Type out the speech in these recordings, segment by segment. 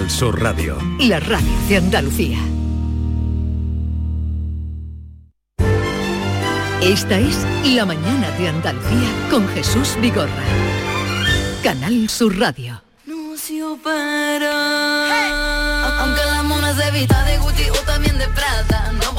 Canal Sur Radio. La radio de Andalucía. Esta es La mañana de Andalucía con Jesús Vigorra. Canal Sur Radio. No se Aunque la mona se vista de Gucci o también de Prada, no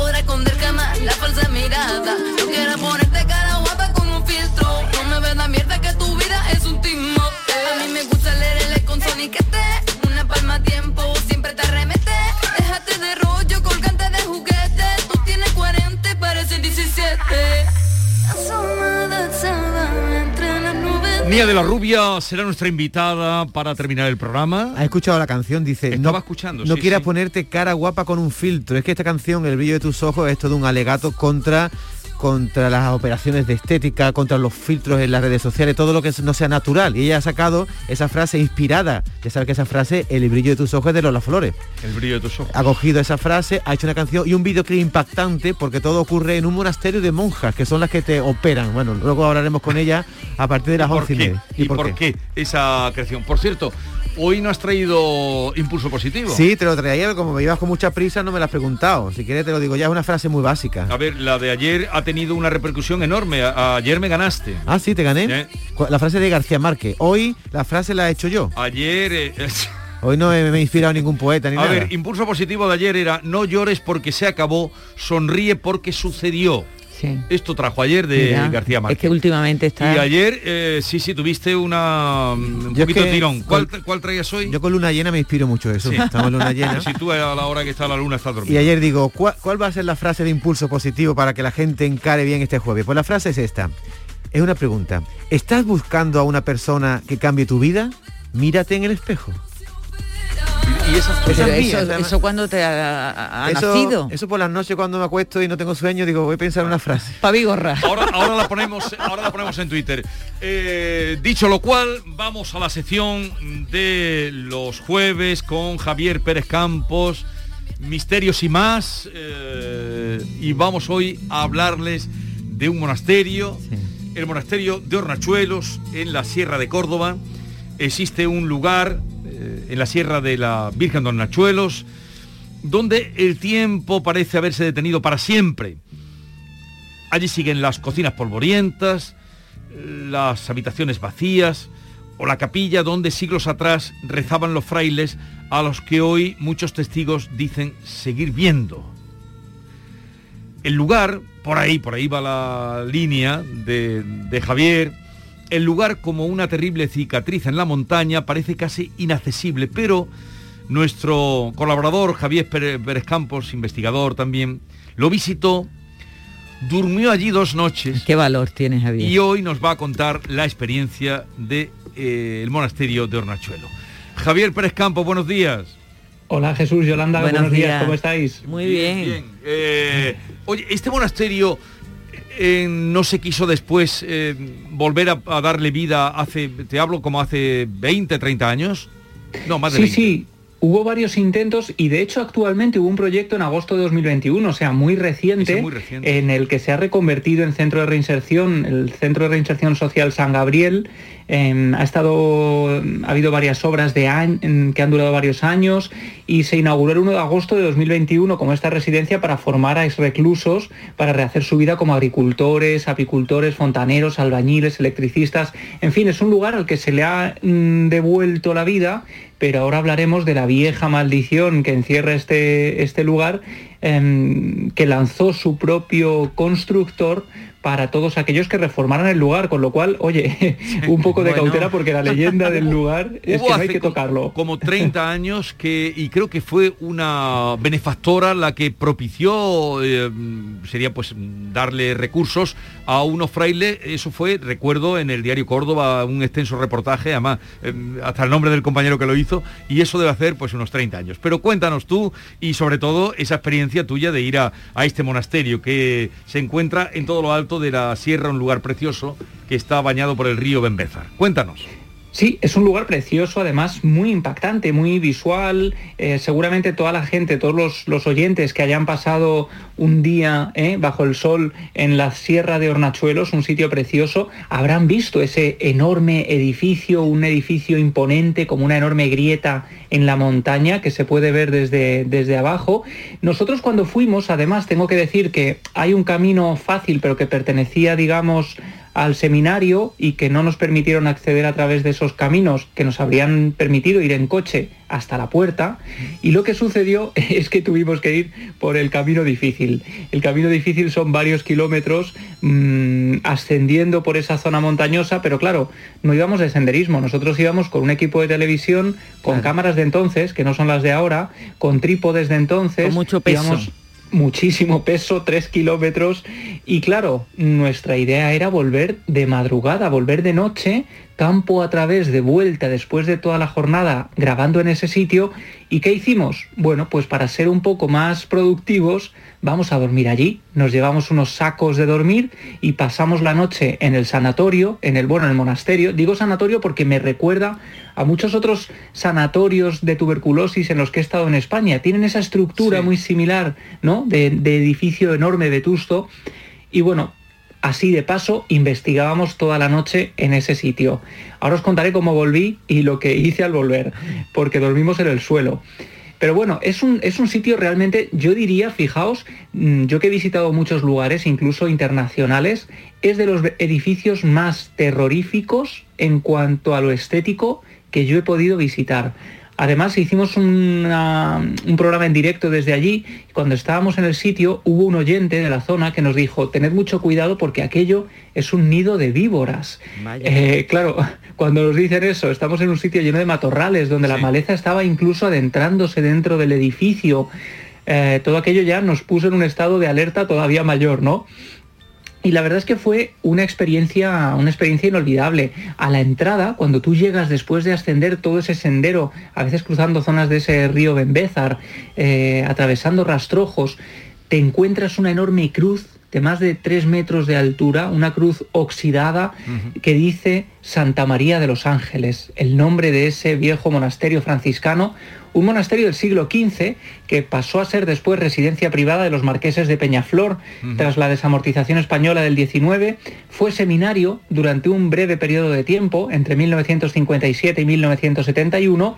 de la Rubia será nuestra invitada para terminar el programa. ¿Has escuchado la canción? Dice, Estaba no, escuchando, no sí, quieras sí. ponerte cara guapa con un filtro. Es que esta canción, El brillo de tus ojos, es todo un alegato contra contra las operaciones de estética, contra los filtros en las redes sociales, todo lo que no sea natural. Y ella ha sacado esa frase inspirada. Ya sabes que esa frase, el brillo de tus ojos es de Lola Flores. El brillo de tus ojos. Ha cogido esa frase, ha hecho una canción y un videoclip impactante porque todo ocurre en un monasterio de monjas, que son las que te operan. Bueno, luego hablaremos con ella a partir de las ¿Por 11 y qué? media. ¿Y por qué esa creación? Por cierto, hoy no has traído impulso positivo. Sí, te lo traía como me ibas con mucha prisa no me lo has preguntado. Si quieres te lo digo ya, es una frase muy básica. A ver, la de ayer ha tenido una repercusión enorme. A- ayer me ganaste. Ah, sí, te gané. La frase de García Márquez. Hoy la frase la he hecho yo. Ayer... eh, Hoy no me, me he inspirado ningún poeta ni a nada. ver, impulso positivo de ayer era no llores porque se acabó, sonríe porque sucedió. Sí. Esto trajo ayer de Mira, García Márquez. Es que últimamente está... Y ayer, eh, sí, sí, tuviste una, un Yo es poquito de que tirón. ¿Cuál, con- ¿Cuál traías hoy? Yo con luna llena me inspiro mucho de eso. Sí. Estamos en luna llena. Si tú a la hora que está la luna estás Y dormido. ayer digo, ¿cuál, cuál va a ser la frase de impulso positivo para que la gente encare bien este jueves? Pues la frase es esta. Es una pregunta. ¿Estás buscando a una persona que cambie tu vida? Mírate en el espejo. Y esas Pero eso, cuando te ha, ha eso, nacido. eso por las noches cuando me acuesto y no tengo sueño, digo, voy a pensar una frase. Pa' Vigorra. Ahora, ahora la ponemos, ahora la ponemos en Twitter. Eh, dicho lo cual, vamos a la sección de los jueves con Javier Pérez Campos, misterios y más. eh, y vamos hoy a hablarles de un monasterio, el monasterio de Hornachuelos, en la Sierra de Córdoba. Existe un lugar en la Sierra de la Virgen de Hornachuelos donde el tiempo parece haberse detenido para siempre. Allí siguen las cocinas polvorientas, las habitaciones vacías o la capilla donde siglos atrás rezaban los frailes a los que hoy muchos testigos dicen seguir viendo. El lugar, por ahí, por ahí va la línea de, de Javier, el lugar como una terrible cicatriz en la montaña parece casi inaccesible, pero nuestro colaborador Javier Pérez Campos, investigador también, lo visitó, durmió allí dos noches Qué valor tienes, Javier. y hoy nos va a contar la experiencia del de, el monasterio de Hornachuelo. Javier Pérez Campos, buenos días. Hola Jesús, Yolanda, Buenos buenos, días. días. ¿cómo estáis? Muy bien. Eh, oye, este monasterio eh, no se quiso después eh, volver a, a darle vida hace, te hablo como hace 20, 30 años. No, más de Sí, 20. sí, hubo varios intentos y de hecho actualmente hubo un proyecto en agosto de 2021, o sea, muy reciente, muy reciente. en el que se ha reconvertido en centro de reinserción, el Centro de Reinserción Social San Gabriel. Eh, ha estado, ha habido varias obras de que han durado varios años y se inauguró el 1 de agosto de 2021 como esta residencia para formar a reclusos para rehacer su vida como agricultores, apicultores, fontaneros, albañiles, electricistas. En fin, es un lugar al que se le ha mm, devuelto la vida, pero ahora hablaremos de la vieja maldición que encierra este, este lugar, em, que lanzó su propio constructor para todos aquellos que reformaran el lugar, con lo cual, oye, un poco de Bueno. cautela porque la leyenda del lugar es Hubo que no hay que tocarlo. Como 30 años que, y creo que fue una benefactora la que propició, eh, sería pues darle recursos a unos frailes, eso fue, recuerdo, en el diario Córdoba, un extenso reportaje, además, eh, hasta el nombre del compañero que lo hizo, y eso debe hacer pues unos 30 años. Pero cuéntanos tú y sobre todo esa experiencia tuya de ir a, a este monasterio que se encuentra en todo lo alto de la sierra, un lugar precioso que está bañado por el río Benbézar. Cuéntanos. Sí, es un lugar precioso, además muy impactante, muy visual. Eh, seguramente toda la gente, todos los, oyentes que hayan pasado un día eh, bajo el sol en la Sierra de Hornachuelos, un sitio precioso, habrán visto ese enorme edificio, un edificio imponente, como una enorme grieta en la montaña que se puede ver desde, desde abajo. Nosotros cuando fuimos, además, tengo que decir que hay un camino fácil, pero que pertenecía, digamos, al seminario y que no nos permitieron acceder a través de esos caminos que nos habrían permitido ir en coche hasta la puerta y lo que sucedió es que tuvimos que ir por el camino difícil. El camino difícil son varios kilómetros mmm, ascendiendo por esa zona montañosa, pero claro, no íbamos de senderismo, nosotros íbamos con un equipo de televisión, con claro. cámaras de entonces, que no son las de ahora, con trípodes de entonces. Con mucho peso. Íbamos, muchísimo peso, tres kilómetros. Y claro, nuestra idea era volver de madrugada, volver de noche, campo a través de vuelta después de toda la jornada grabando en ese sitio. ¿Y qué hicimos? Bueno, pues para ser un poco más productivos, vamos a dormir allí. Nos llevamos unos sacos de dormir y pasamos la noche en el sanatorio, en el, bueno, en el monasterio. Digo sanatorio porque me recuerda a muchos otros sanatorios de tuberculosis en los que he estado en España. Tienen esa estructura sí. muy similar, ¿no? De, de edificio enorme, vetusto. Y bueno, Así de paso, investigábamos toda la noche en ese sitio. Ahora os contaré cómo volví y lo que hice al volver, porque dormimos en el suelo. Pero bueno, es un, es un sitio realmente, yo diría, fijaos, mm, yo que he visitado muchos lugares, incluso internacionales, es de los edificios más terroríficos en cuanto a lo estético que yo he podido visitar. Además, hicimos una, un programa en directo desde allí. Cuando estábamos en el sitio, hubo un oyente de la zona que nos dijo, tened mucho cuidado porque aquello es un nido de víboras. Eh, claro, cuando nos dicen eso, estamos en un sitio lleno de matorrales, donde sí. la maleza estaba incluso adentrándose dentro del edificio. Eh, todo aquello ya nos puso en un estado de alerta todavía mayor, ¿no? Y la verdad es que fue una experiencia, una experiencia inolvidable. A la entrada, cuando tú llegas después de ascender todo ese sendero, a veces cruzando zonas de ese río Bembézar, eh, atravesando rastrojos, te encuentras una enorme cruz de más de 3 metros de altura, una cruz oxidada uh -huh. que dice Santa María de los Ángeles, el nombre de ese viejo monasterio franciscano, un monasterio del siglo XV que pasó a ser después residencia privada de los marqueses de Peñaflor uh -huh. tras la desamortización española del XIX, fue seminario durante un breve periodo de tiempo, entre 1957 y 1971,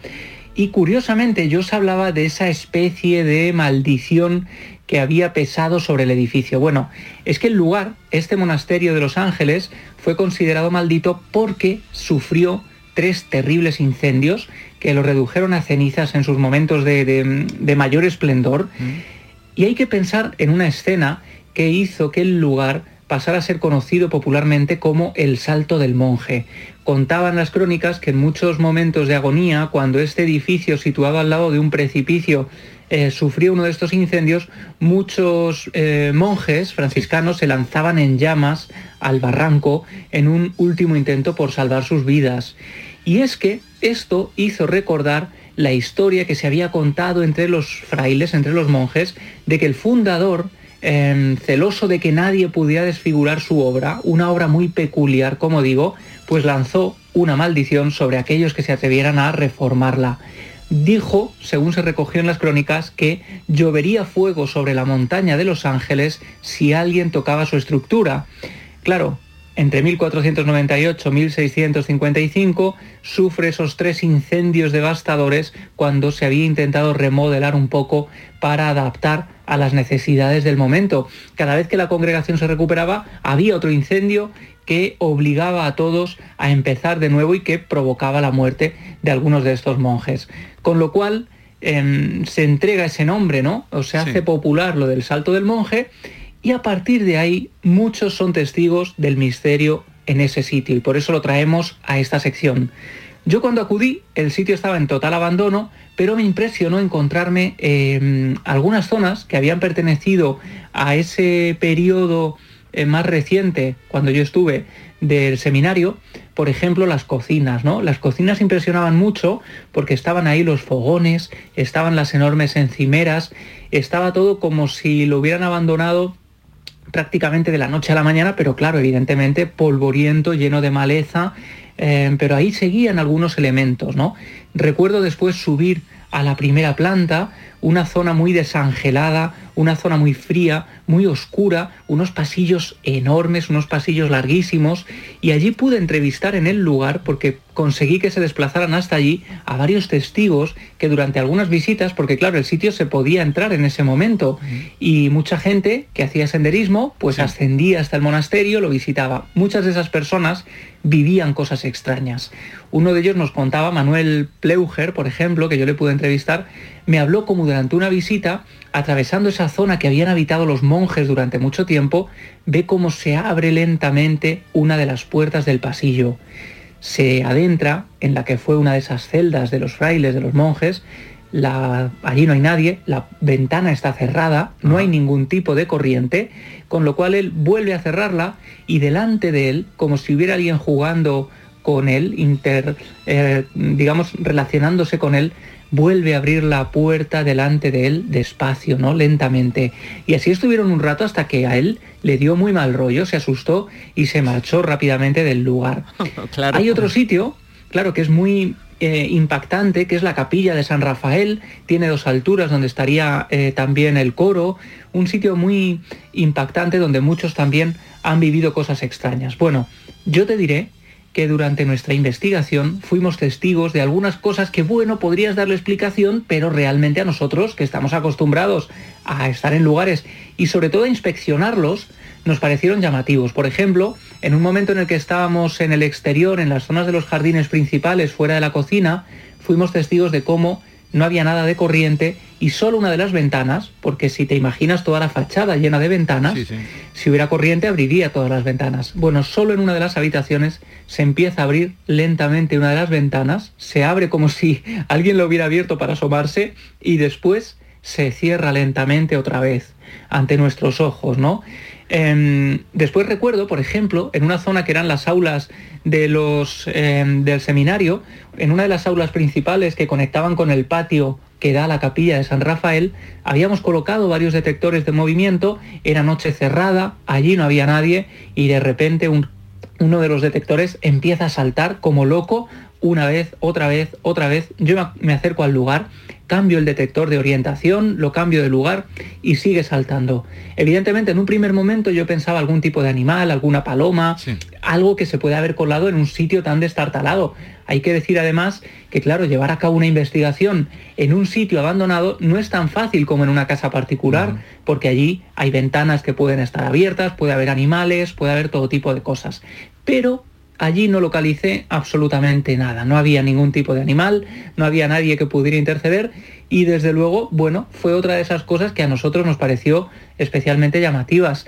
y curiosamente yo os hablaba de esa especie de maldición que había pesado sobre el edificio. Bueno, es que el lugar, este monasterio de Los Ángeles, fue considerado maldito porque sufrió tres terribles incendios que lo redujeron a cenizas en sus momentos de, de, de mayor esplendor. Mm. Y hay que pensar en una escena que hizo que el lugar pasara a ser conocido popularmente como el Salto del Monje. Contaban las crónicas que en muchos momentos de agonía, cuando este edificio situado al lado de un precipicio eh, sufrió uno de estos incendios, muchos eh, monjes franciscanos se lanzaban en llamas al barranco en un último intento por salvar sus vidas. Y es que esto hizo recordar la historia que se había contado entre los frailes, entre los monjes, de que el fundador, eh, celoso de que nadie pudiera desfigurar su obra, una obra muy peculiar, como digo, pues lanzó una maldición sobre aquellos que se atrevieran a reformarla dijo, según se recogió en las crónicas, que llovería fuego sobre la montaña de los ángeles si alguien tocaba su estructura. Claro, entre 1498 y 1655 sufre esos tres incendios devastadores cuando se había intentado remodelar un poco para adaptar a las necesidades del momento. Cada vez que la congregación se recuperaba, había otro incendio que obligaba a todos a empezar de nuevo y que provocaba la muerte de algunos de estos monjes. Con lo cual eh, se entrega ese nombre, ¿no? O se hace popular lo del salto del monje y a partir de ahí muchos son testigos del misterio en ese sitio y por eso lo traemos a esta sección. Yo cuando acudí el sitio estaba en total abandono, pero me impresionó encontrarme eh, algunas zonas que habían pertenecido a ese periodo eh, más reciente, cuando yo estuve del seminario, por ejemplo, las cocinas, ¿no? Las cocinas impresionaban mucho porque estaban ahí los fogones, estaban las enormes encimeras, estaba todo como si lo hubieran abandonado prácticamente de la noche a la mañana, pero claro, evidentemente polvoriento, lleno de maleza, eh, pero ahí seguían algunos elementos, ¿no? Recuerdo después subir a la primera planta, una zona muy desangelada, una zona muy fría, muy oscura, unos pasillos enormes, unos pasillos larguísimos, y allí pude entrevistar en el lugar, porque conseguí que se desplazaran hasta allí, a varios testigos que durante algunas visitas, porque claro, el sitio se podía entrar en ese momento, y mucha gente que hacía senderismo, pues ascendía hasta el monasterio, lo visitaba. Muchas de esas personas vivían cosas extrañas. Uno de ellos nos contaba, Manuel Pleuger, por ejemplo, que yo le pude entrevistar, me habló como durante una visita, atravesando esa zona que habían habitado los monjes durante mucho tiempo, ve cómo se abre lentamente una de las puertas del pasillo. Se adentra en la que fue una de esas celdas de los frailes, de los monjes, la, allí no hay nadie, la ventana está cerrada, no hay ningún tipo de corriente, con lo cual él vuelve a cerrarla y delante de él, como si hubiera alguien jugando con él, inter, eh, digamos, relacionándose con él, vuelve a abrir la puerta delante de él despacio, ¿no? Lentamente. Y así estuvieron un rato hasta que a él le dio muy mal rollo, se asustó y se marchó rápidamente del lugar. Claro. Hay otro sitio, claro, que es muy eh, impactante, que es la capilla de San Rafael, tiene dos alturas donde estaría eh, también el coro, un sitio muy impactante donde muchos también han vivido cosas extrañas. Bueno, yo te diré que durante nuestra investigación fuimos testigos de algunas cosas que, bueno, podrías darle explicación, pero realmente a nosotros, que estamos acostumbrados a estar en lugares y sobre todo a inspeccionarlos, nos parecieron llamativos. Por ejemplo, en un momento en el que estábamos en el exterior, en las zonas de los jardines principales, fuera de la cocina, fuimos testigos de cómo no había nada de corriente y solo una de las ventanas, porque si te imaginas toda la fachada llena de ventanas, Sí, sí. si hubiera corriente abriría todas las ventanas. Bueno, solo en una de las habitaciones se empieza a abrir lentamente una de las ventanas, se abre como si alguien lo hubiera abierto para asomarse y después se cierra lentamente otra vez ante nuestros ojos, ¿no? Em, después recuerdo, por ejemplo, en una zona que eran las aulas de los, em, del seminario, en una de las aulas principales que conectaban con el patio que da la capilla de San Rafael, habíamos colocado varios detectores de movimiento, era noche cerrada, allí no había nadie y de repente un- uno de los detectores empieza a saltar como loco una vez, otra vez, otra vez. Yo me acerco al lugar, cambio el detector de orientación, lo cambio de lugar y sigue saltando. Evidentemente en un primer momento yo pensaba algún tipo de animal, alguna paloma, Sí. algo que se puede haber colado en un sitio tan destartalado. Hay que decir además que, claro, llevar a cabo una investigación en un sitio abandonado no es tan fácil como en una casa particular, porque allí hay ventanas que pueden estar abiertas, puede haber animales, puede haber todo tipo de cosas. Pero allí no localicé absolutamente nada, no había ningún tipo de animal, no había nadie que pudiera interceder y desde luego, bueno, fue otra de esas cosas que a nosotros nos pareció especialmente llamativas.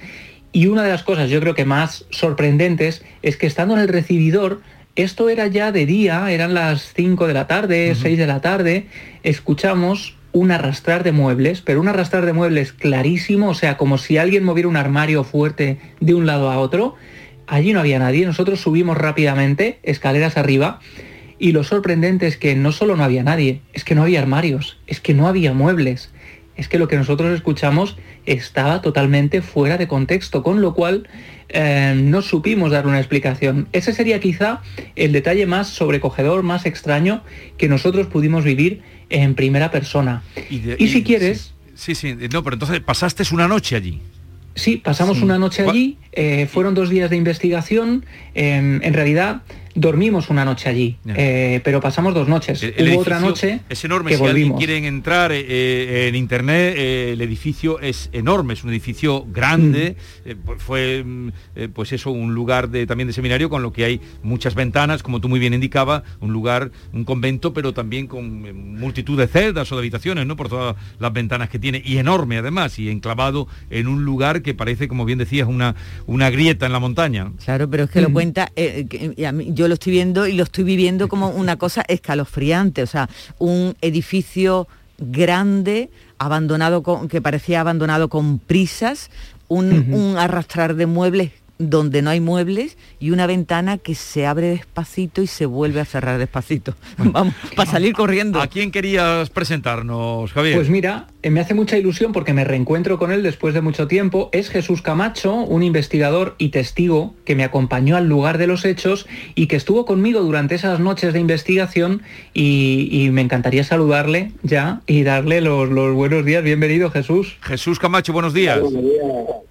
Y una de las cosas yo creo que más sorprendentes es que estando en el recibidor, esto era ya de día, eran las 5 de la tarde, 6 de la tarde, escuchamos un arrastrar de muebles, pero un arrastrar de muebles clarísimo, o sea, como si alguien moviera un armario fuerte de un lado a otro. Allí no había nadie, nosotros subimos rápidamente, escaleras arriba, y lo sorprendente es que no solo no había nadie, es que no había armarios, es que no había muebles, es que lo que nosotros escuchamos estaba totalmente fuera de contexto, con lo cual eh, no supimos dar una explicación. Ese sería quizá el detalle más sobrecogedor, más extraño que nosotros pudimos vivir en primera persona. Y, de- Y si quieres- Sí, sí, sí. no, pero entonces pasaste una noche allí. Sí, pasamos una noche ¿Cuál- allí, eh, fueron dos días de investigación, eh, en realidad dormimos una noche allí, eh, pero pasamos dos noches. El- el Hubo otra noche es enorme. que si alguien volvimos. quieren entrar eh, eh, en internet, eh, el edificio es enorme, es un edificio grande. eh, pues fue, mm, eh, pues eso, un lugar de, también de seminario con lo que hay muchas ventanas, como tú muy bien indicaba, un lugar, un convento, pero también con multitud de celdas o de habitaciones, ¿no? Por todas las ventanas que tiene y enorme además y enclavado en un lugar que parece, como bien decías, una una grieta en la montaña. Claro, pero es que lo cuenta, eh, que- y a mí- yo lo estoy viendo y lo estoy viviendo como una cosa escalofriante, o sea, un edificio grande, abandonado con, que parecía abandonado con prisas, un, un arrastrar de muebles donde no hay muebles y una ventana que se abre despacito y se vuelve a cerrar despacito. Vamos, para salir corriendo. ¿A quién querías presentarnos, Javier? Pues mira, me hace mucha ilusión porque me reencuentro con él después de mucho tiempo. Es Jesús Camacho, un investigador y testigo que me acompañó al lugar de los hechos y que estuvo conmigo durante esas noches de investigación y, me encantaría saludarle ya y darle los, los buenos días. Bienvenido, Jesús. Jesús Camacho, buenos días. Buenos días,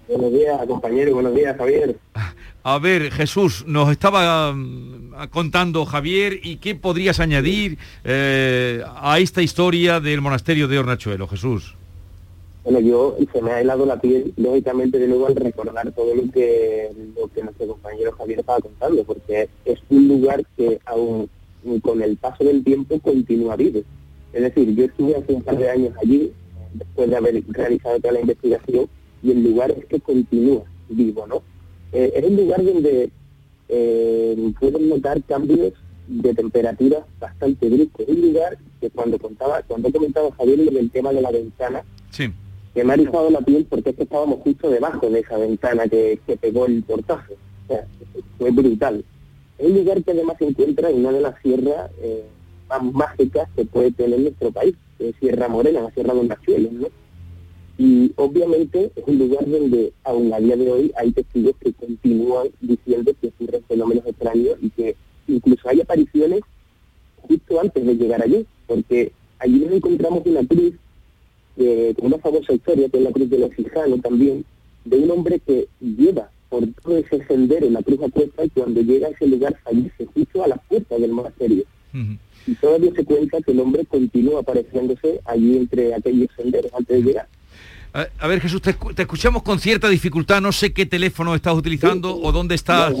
buenos días, compañero, buenos días, Javier. A ver, Jesús, nos estaba mm, contando Javier y qué podrías añadir eh, a esta historia del monasterio de Hornachuelo, Jesús. Bueno, yo se me ha helado la piel, lógicamente, de nuevo al recordar todo lo que, lo que nuestro compañero Javier estaba contando, porque es un lugar que aún con el paso del tiempo continúa vivo. Es decir, yo estuve hace un par de años allí, después de haber realizado toda la investigación, y el lugar es que continúa vivo, ¿no? Eh, es un lugar donde eh, pueden notar cambios de temperatura bastante bruscos. Es un lugar que cuando contaba, cuando comentaba Javier el tema de la ventana, sí. que me ha rizado la piel porque es que estábamos justo debajo de esa ventana que, pegó el portazo. O sea, fue brutal. Es un lugar que además se encuentra en una de las sierras eh, más mágicas que puede tener nuestro país, que es Sierra Morena, la Sierra de Ondachuelos, ¿no? Y obviamente es un lugar donde aún a día de hoy hay testigos que continúan diciendo que ocurren fenómenos extraños y que incluso hay apariciones justo antes de llegar allí, porque allí nos encontramos una cruz, eh, con una famosa historia, que es la cruz de los Fijanos también, de un hombre que lleva por todo ese sendero la cruz apuesta y cuando llega a ese lugar fallece justo a la puerta del monasterio. Y todavía se cuenta que el hombre continúa apareciéndose allí entre aquellos senderos antes de llegar. A, ver, Jesús, te, escuchamos con cierta dificultad. No sé qué teléfono estás utilizando o dónde estás.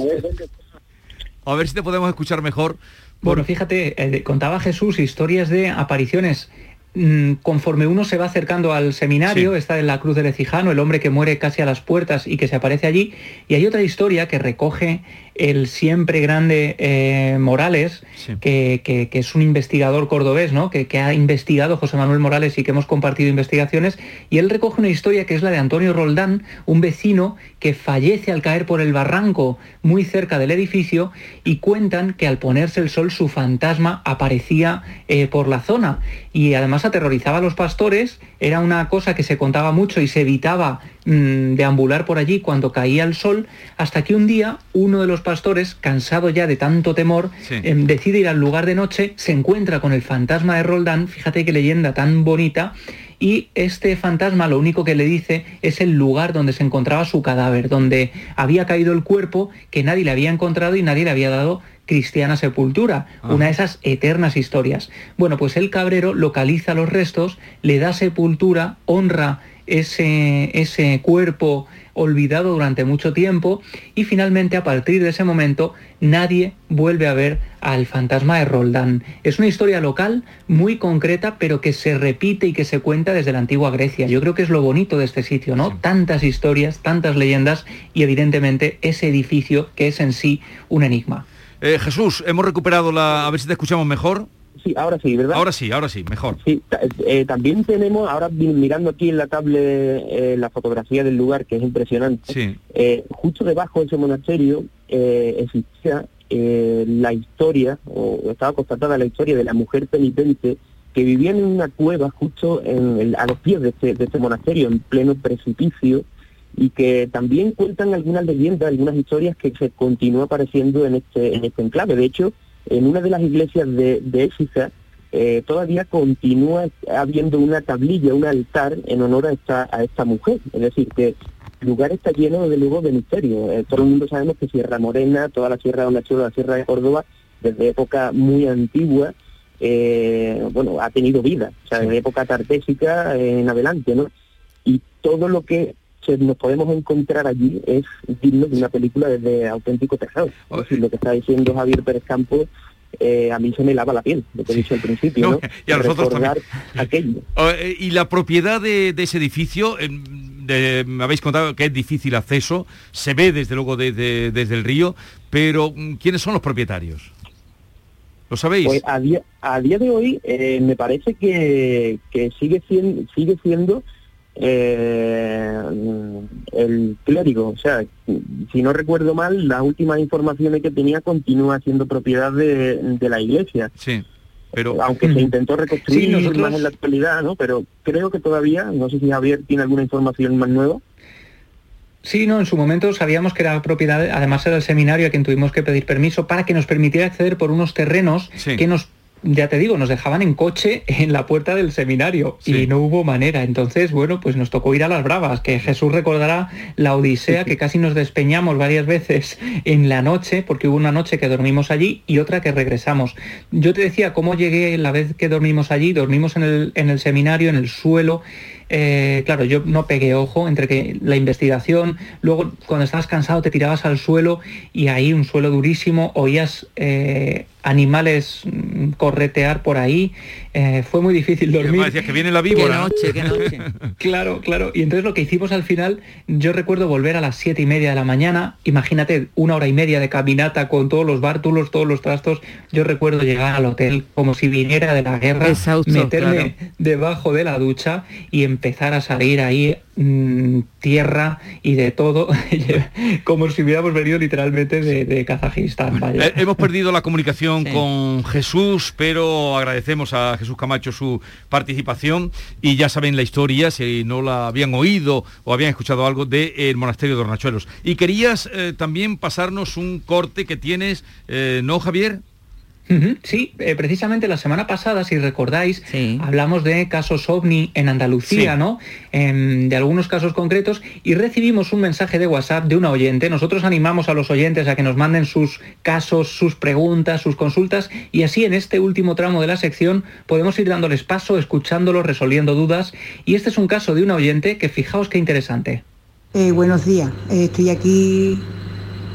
a ver si te podemos escuchar mejor. Bueno, fíjate, eh, contaba Jesús historias de apariciones Mm, conforme uno se va acercando al seminario, está en la Cruz del Ecijano, el hombre que muere casi a las puertas y que se aparece allí, y hay otra historia que recoge el siempre grande eh, Morales, que, es un investigador cordobés, ¿no? Que, que, ha investigado José Manuel Morales y que hemos compartido investigaciones, y él recoge una historia que es la de Antonio Roldán, un vecino que fallece al caer por el barranco muy cerca del edificio, y cuentan que al ponerse el sol su fantasma aparecía eh, por la zona, y además aterrorizaba a los pastores, era una cosa que se contaba mucho y se evitaba mm, deambular por allí cuando caía el sol, hasta que un día uno de los pastores, cansado ya de tanto temor, em, decide ir al lugar de noche, se encuentra con el fantasma de Roldán, fíjate qué leyenda tan bonita, y este fantasma lo único que le dice es el lugar donde se encontraba su cadáver, donde había caído el cuerpo que nadie le había encontrado y nadie le había dado cristiana sepultura, ah. una de esas eternas historias. Bueno, pues el cabrero localiza los restos, le da sepultura, honra ese, ese cuerpo olvidado durante mucho tiempo y finalmente a partir de ese momento nadie vuelve a ver al fantasma de Roldán. Es una historia local muy concreta pero que se repite y que se cuenta desde la antigua Grecia. Yo creo que es lo bonito de este sitio, ¿no? Tantas historias, tantas leyendas y evidentemente ese edificio que es en sí un enigma. Eh, Jesús, hemos recuperado la... A ver si te escuchamos mejor. Sí, ahora sí, ¿verdad? Ahora sí, ahora sí, mejor. Sí, eh, también tenemos, ahora mirando aquí en la tablet eh, la fotografía del lugar, que es impresionante, sí. justo debajo de ese monasterio existía la historia, o estaba constatada la historia de la mujer penitente que vivía en una cueva justo a los pies de este, de este monasterio, en pleno precipicio, y que también cuentan algunas leyendas, algunas historias que se continúan apareciendo en este, en este enclave. De hecho, en una de las iglesias de, de eh, todavía continúa habiendo una tablilla, un altar en honor a esta, a esta mujer. Es decir, que el lugar está lleno de luego de misterio. Eh, todo el mundo sabemos que Sierra Morena, toda la Sierra de Ondachuelo, la Sierra de Córdoba, desde época muy antigua, eh, bueno, ha tenido vida, o sea, desde época tartésica en adelante, ¿no? Y todo lo que nos podemos encontrar allí es digno de una película desde auténtico terror. lo que está diciendo Javier Pérez Campos eh, a mí se me lava la piel, lo que he dicho al principio, ¿no? Y a nosotros también. Oh, eh, y la propiedad de, ese edificio, me habéis contado que es difícil acceso, se ve desde luego desde, desde el río, pero mm, ¿quiénes son los propietarios? ¿Lo sabéis? Pues a día, a día de hoy eh, me parece que, que sigue siendo, sigue siendo eh, el clérigo. O sea, si no recuerdo mal, las últimas informaciones que tenía continúa siendo propiedad de, de la iglesia. Sí. Pero, aunque se intentó reconstruir Sí, nosotros- más en la actualidad, ¿no? Pero creo que todavía, no sé si Javier tiene alguna información más nueva. Sí, no, en su momento sabíamos que era propiedad, además era el seminario a quien tuvimos que pedir permiso para que nos permitiera acceder por unos terrenos Sí. que nos, ya te digo, nos dejaban en coche en la puerta del seminario Sí. y no hubo manera. Entonces, bueno, pues nos tocó ir a las bravas, que Jesús recordará la odisea que casi nos despeñamos varias veces en la noche, porque hubo una noche que dormimos allí y otra que regresamos. Yo te decía cómo llegué la vez que dormimos allí, dormimos en el, en el seminario, en el suelo. Eh, claro, yo no pegué ojo entre que la investigación, luego cuando estabas cansado te tirabas al suelo y ahí un suelo durísimo, oías eh, animales mm, corretear por ahí, eh, fue muy difícil y además dormir. decías que viene la Qué víbora. noche, qué noche. Claro, claro. Y entonces lo que hicimos al final, yo recuerdo volver a las siete y media de la mañana, imagínate una hora y media de caminata con todos los bártulos, todos los trastos. Yo recuerdo llegar al hotel como si viniera de la guerra, Exhausto, meterme debajo de la ducha y empezar a salir ahí mm, tierra y de todo, como si hubiéramos venido literalmente de, de Kazajistán. vaya. Eh, hemos perdido la comunicación Sí. con Jesús, pero agradecemos a Jesús Camacho su participación y ya saben la historia, si no la habían oído o habían escuchado algo del monasterio de Hornachuelos. Y querías eh, también pasarnos un corte que tienes, eh, ¿no, Javier? Sí, eh, precisamente la semana pasada, si recordáis, Sí. hablamos de casos ovni en Andalucía, Sí. ¿no? Em, de algunos casos concretos y recibimos un mensaje de WhatsApp de una oyente. Nosotros animamos a los oyentes a que nos manden sus casos, sus preguntas, sus consultas y así en este último tramo de la sección podemos ir dándoles paso, escuchándolos, resolviendo dudas. Y este es un caso de una oyente que fijaos qué interesante. Eh, buenos días, Eh, estoy aquí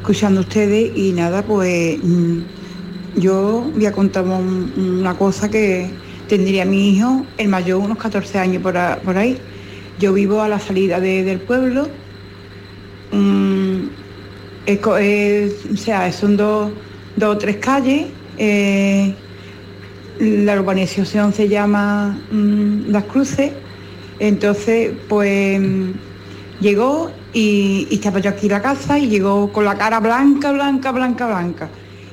escuchando a ustedes y nada, pues mm, yo voy a contar un- una cosa que tendría mi hijo, el mayor, unos 14 años por, ahí. Yo vivo a la salida de- del pueblo, mm, o sea, son dos, dos o tres calles, eh, la urbanización se llama mm, Las Cruces, entonces pues llegó y, y estaba yo aquí la casa y llegó con la cara blanca, blanca, blanca, blanca.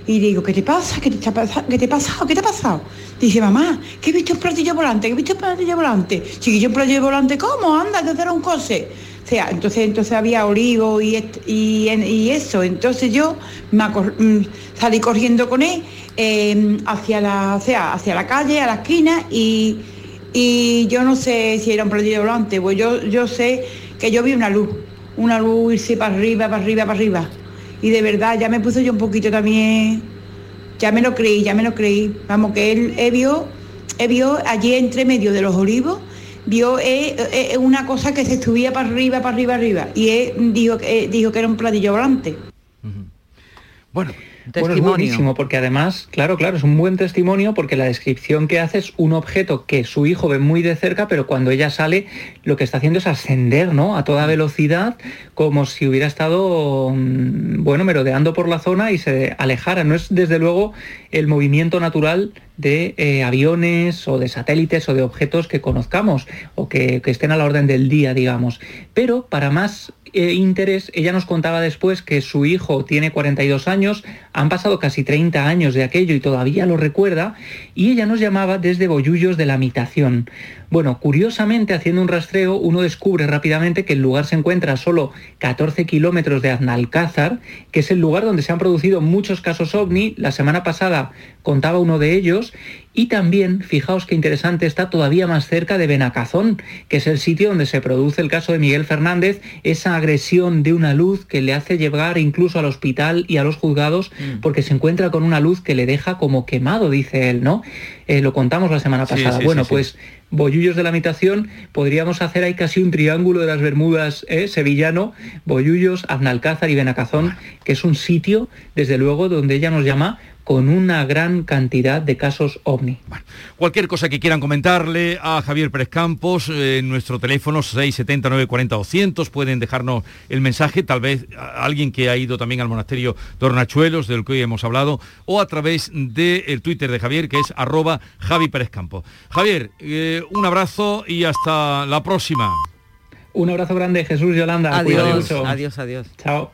Y digo, ¿qué te pasa? ¿Qué te, está pasa- ¿Qué te ha pasado? ¿Qué te ha pasado? Dice, mamá, que he visto un platillo volante, que he visto un platillo volante. Chiquillo, un platillo volante, ¿cómo? Anda, que hacer un cose. O sea, entonces, entonces había olivo y, y, eso. Entonces yo me mm, salí corriendo con él eh, hacia, la, o hacia la calle, a la esquina y, y yo no sé si era un platillo volante, pues yo, yo sé que yo vi una luz, una luz irse para arriba, para arriba, para arriba. Y de verdad ya me puse yo un poquito también, ya me lo creí, ya me lo creí. Vamos, que él, vio, vio allí entre medio de los olivos, vio eh, eh, una cosa que se subía para arriba, para arriba, arriba. Y él dijo, eh, dijo que era un platillo volante. Bueno, Bueno, es buenísimo porque además, claro, claro, es un buen testimonio porque la descripción que hace es un objeto que su hijo ve muy de cerca, pero cuando ella sale lo que está haciendo es ascender, ¿no? A toda velocidad, como si hubiera estado, mm, bueno, merodeando por la zona y se alejara. No es desde luego el movimiento natural de eh, aviones o de satélites o de objetos que conozcamos o que, que estén a la orden del día, digamos. Pero para más eh, interés, ella nos contaba después que su hijo tiene 42 años, han pasado casi 30 años de aquello y todavía lo recuerda, y ella nos llamaba desde Bollullos de la Habitación. Bueno, curiosamente, haciendo un rastreo, uno descubre rápidamente que el lugar se encuentra a solo 14 kilómetros de Aznalcázar, que es el lugar donde se han producido muchos casos ovni. La semana pasada contaba uno de ellos. Y también, fijaos qué interesante, está todavía más cerca de Benacazón, que es el sitio donde se produce el caso de Miguel Fernández, esa agresión de una luz que le hace llegar incluso al hospital y a los juzgados, porque se encuentra con una luz que le deja como quemado, dice él, ¿no? Eh, lo contamos la semana pasada. sí, bueno, sí, pues Bollullos de la Habitación, podríamos hacer ahí casi un triángulo de las Bermudas ¿eh? sevillano, Bollullos, Aznalcázar y Benacazón, que es un sitio, desde luego, donde ella nos llama con una gran cantidad de casos ovni. Cualquier cosa que quieran comentarle a Javier Pérez Campos, eh, en nuestro teléfono 679 40 200, pueden dejarnos el mensaje, tal vez a- alguien que ha ido también al monasterio de Hornachuelos, del que hoy hemos hablado, o a través del Twitter de Javier, que es arroba Javi Pérez Campos. Javier, eh, un abrazo y hasta la próxima. Un abrazo grande, Jesús Yolanda. Adiós, adiós, adiós. Chao.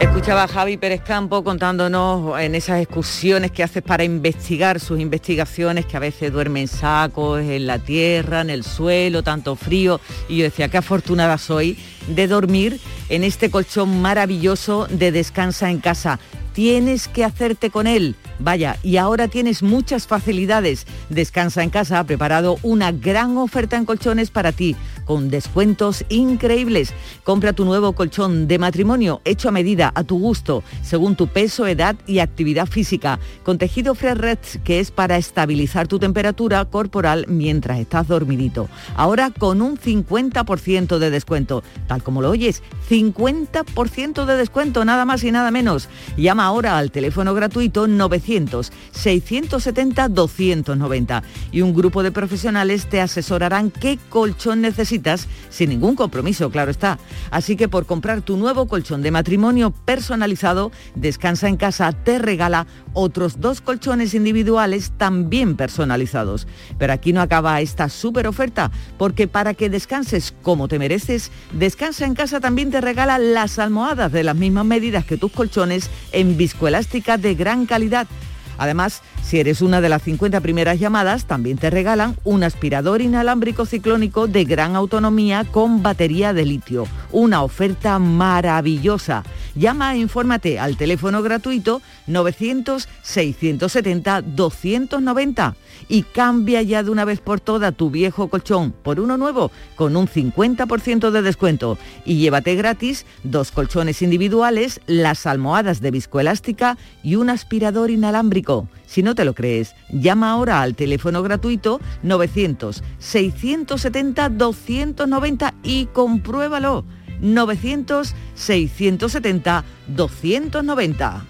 Escuchaba a Javi Pérez Campo contándonos en esas excursiones que haces para investigar sus investigaciones, que a veces duermen sacos en la tierra, en el suelo, tanto frío. Y yo decía, qué afortunada soy de dormir en este colchón maravilloso de descansa en casa. Tienes que hacerte con él. Vaya, y ahora tienes muchas facilidades. Descansa en casa ha preparado una gran oferta en colchones para ti, con descuentos increíbles. Compra tu nuevo colchón de matrimonio hecho a medida, a tu gusto, según tu peso, edad y actividad física, con tejido Fresh Red, que es para estabilizar tu temperatura corporal mientras estás dormidito. Ahora con un 50% de descuento, como lo oyes, 50% de descuento, nada más y nada menos. Llama ahora al teléfono gratuito 900-670-290 y un grupo de profesionales te asesorarán qué colchón necesitas sin ningún compromiso, claro está. Así que por comprar tu nuevo colchón de matrimonio personalizado, Descansa en casa te regala otros dos colchones individuales también personalizados. Pero aquí no acaba esta súper oferta, porque para que descanses como te mereces, Descansa en casa también te regala las almohadas de las mismas medidas que tus colchones en viscoelástica de gran calidad. Además, si eres una de las 50 primeras llamadas, también te regalan un aspirador inalámbrico ciclónico de gran autonomía con batería de litio. Una oferta maravillosa. Llama e infórmate al teléfono gratuito 900-670-290 y cambia ya de una vez por todas tu viejo colchón por uno nuevo con un 50% de descuento y llévate gratis dos colchones individuales, las almohadas de viscoelástica y un aspirador inalámbrico. Si no te lo crees, llama ahora al teléfono gratuito 900-670-290 y compruébalo. 900-670-290.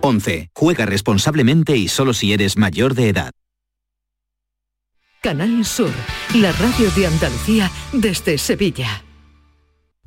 11. Juega responsablemente y solo si eres mayor de edad. Canal Sur, la radio de Andalucía desde Sevilla.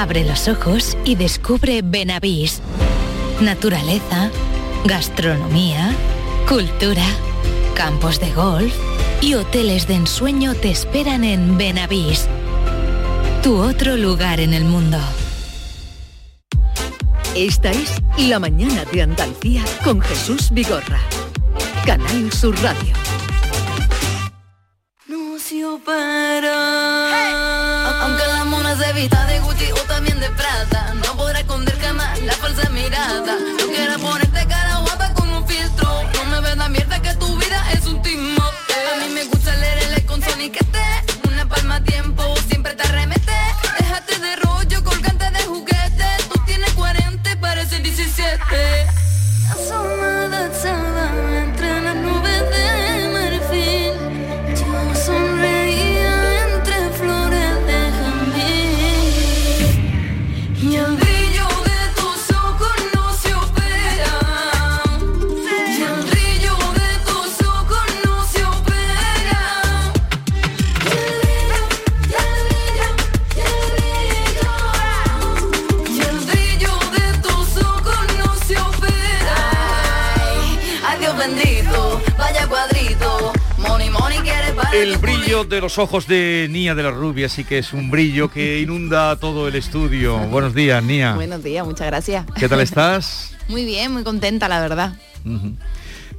Abre los ojos y descubre Benavís. Naturaleza, gastronomía, cultura, campos de golf y hoteles de ensueño te esperan en Benavís. Tu otro lugar en el mundo. Esta es La Mañana de Andalucía con Jesús Vigorra. Canal Sur Radio. De los ojos de Nia de la Rubia sí que es un brillo que inunda todo el estudio. Buenos días, Nia. Buenos días, muchas gracias. ¿Qué tal estás? Muy bien, muy contenta, la verdad.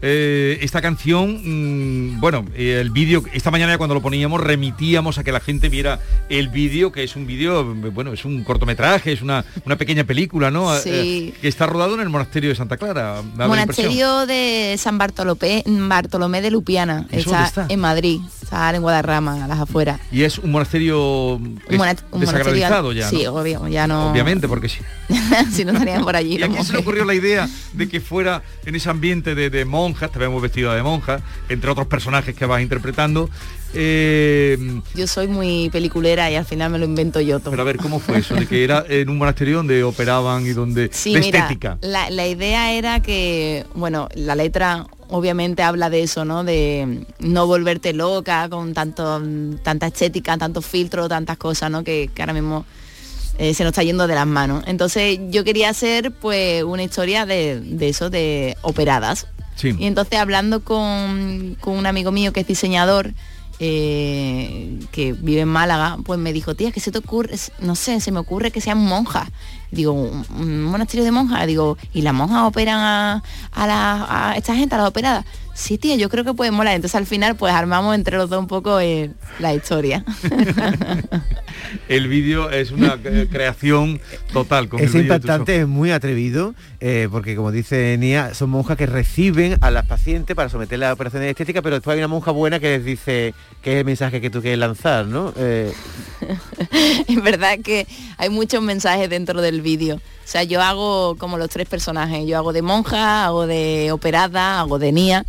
Eh, esta canción, mm, bueno, eh, el vídeo, esta mañana cuando lo poníamos remitíamos a que la gente viera el vídeo, que es un vídeo, bueno, es un cortometraje, es una, una pequeña película, ¿no? Sí. Eh, que está rodado en el monasterio de Santa Clara. Monasterio de San Bartolomé, Bartolomé de Lupiana, ¿Eso está, dónde está? en Madrid, está en Guadarrama, a las afueras. Y es un monasterio mona- un monasterio- ya, Sí, ¿no? obvio, ya no... Obviamente, porque sí. si no estarían por allí. ¿Y a quién se le ocurrió la idea de que fuera en ese ambiente de, de monjas, te vemos vestida de monja, entre otros personajes que vas interpretando? Eh, Yo soy muy peliculera y al final me lo invento yo todo. pero a ver, ¿cómo fue eso? De que era en un monasterio donde operaban y donde... Sí, de mira, estética. La, la idea era que, bueno, la letra obviamente habla de eso, ¿no? De no volverte loca con tanto, tanta estética, tantos filtros, tantas cosas, ¿no? Que, que ahora mismo eh, se nos está yendo de las manos. Entonces yo quería hacer pues una historia de, de eso, de operadas. Sí. Y entonces hablando con, con un amigo mío que es diseñador, eh, que vive en Málaga, pues me dijo, tía, ¿qué se te ocurre? No sé, se me ocurre que sean monjas. Digo, ¿un, un monasterio de monjas? Digo, ¿y las monjas operan a, a, la- a esta gente, a las operadas? Sí, tía, yo creo que puede molar. Entonces al final pues armamos entre los dos un poco eh, la historia. El vídeo es una creación total. Con el Es impactante, es muy atrevido, eh, porque como dice Nia, son monjas que reciben a las pacientes para someterlas a operaciones estéticas, pero después hay una monja buena que les dice que es el mensaje que tú quieres lanzar, ¿no? Eh, es verdad que hay muchos mensajes dentro del vídeo. O sea, yo hago como los tres personajes. Yo hago de monja, hago de operada, hago de Nia.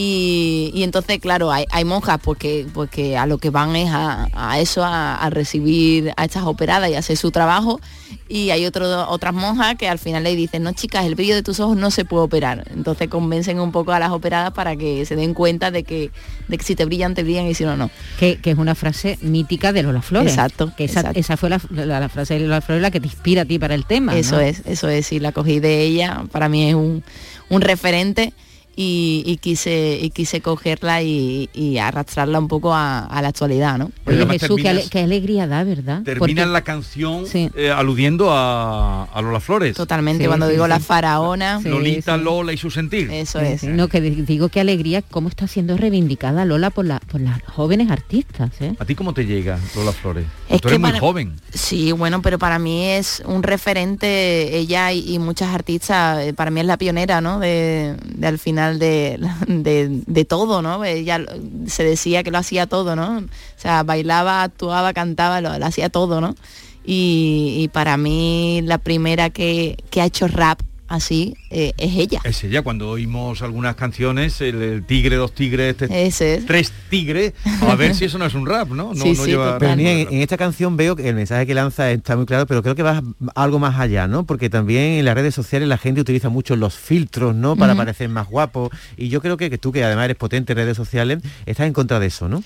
Y, y entonces, claro, hay, hay monjas porque, porque a lo que van es a, a eso, a, a recibir a estas operadas y hacer su trabajo. Y hay otro- otras monjas que al final le dicen, no chicas, el brillo de tus ojos no se puede operar. Entonces convencen un poco a las operadas para que se den cuenta de que, de que si te brillan, te brillan y si no, no. Que, que es una frase mítica de Lola Flores. Exacto, Que esa, exacto. esa fue la, la- la frase de Lola Flores la que te inspira a ti para el tema. Eso ¿no? es, eso es, y la cogí de ella, para mí es un, un referente y, y quise y quise cogerla y, y arrastrarla un poco a, a la actualidad, ¿no? Oye, Jesús, qué, ale- terminas- qué alegría da, ¿verdad? Termina Porque- la canción eh, aludiendo a, a Lola Flores. Totalmente, cuando digo la faraona. Lolita, Lola y su sentir. Eso es. sí. No, que di- digo qué alegría cómo está siendo reivindicada Lola por, la, por las jóvenes artistas. ¿eh? ¿A ti cómo te llega Lola Flores? Es Tú eres que muy para- joven. Sí, bueno, pero para mí es un referente, ella y, y muchas artistas, eh, para mí es la pionera, ¿no? De, de al final de, de, de todo, ¿no? Ella se decía que lo hacía todo, ¿no? O sea, bailaba, actuaba, cantaba, lo, lo hacía todo, ¿no? Y, y para mí la primera que, que ha hecho rap así eh, es ella. Es ella, cuando oímos algunas canciones, el, el tigre, dos tigres, este- Ese es. tres tigres, a ver si eso no es un rap, ¿no? No, no lleva- pero en, en esta canción veo que el mensaje que lanza está muy claro, pero creo que va algo más allá, ¿no? Porque también en las redes sociales la gente utiliza mucho los filtros, ¿no? Para parecer más guapo. Y yo creo que, que tú, que además eres potente en redes sociales, estás en contra de eso, ¿no?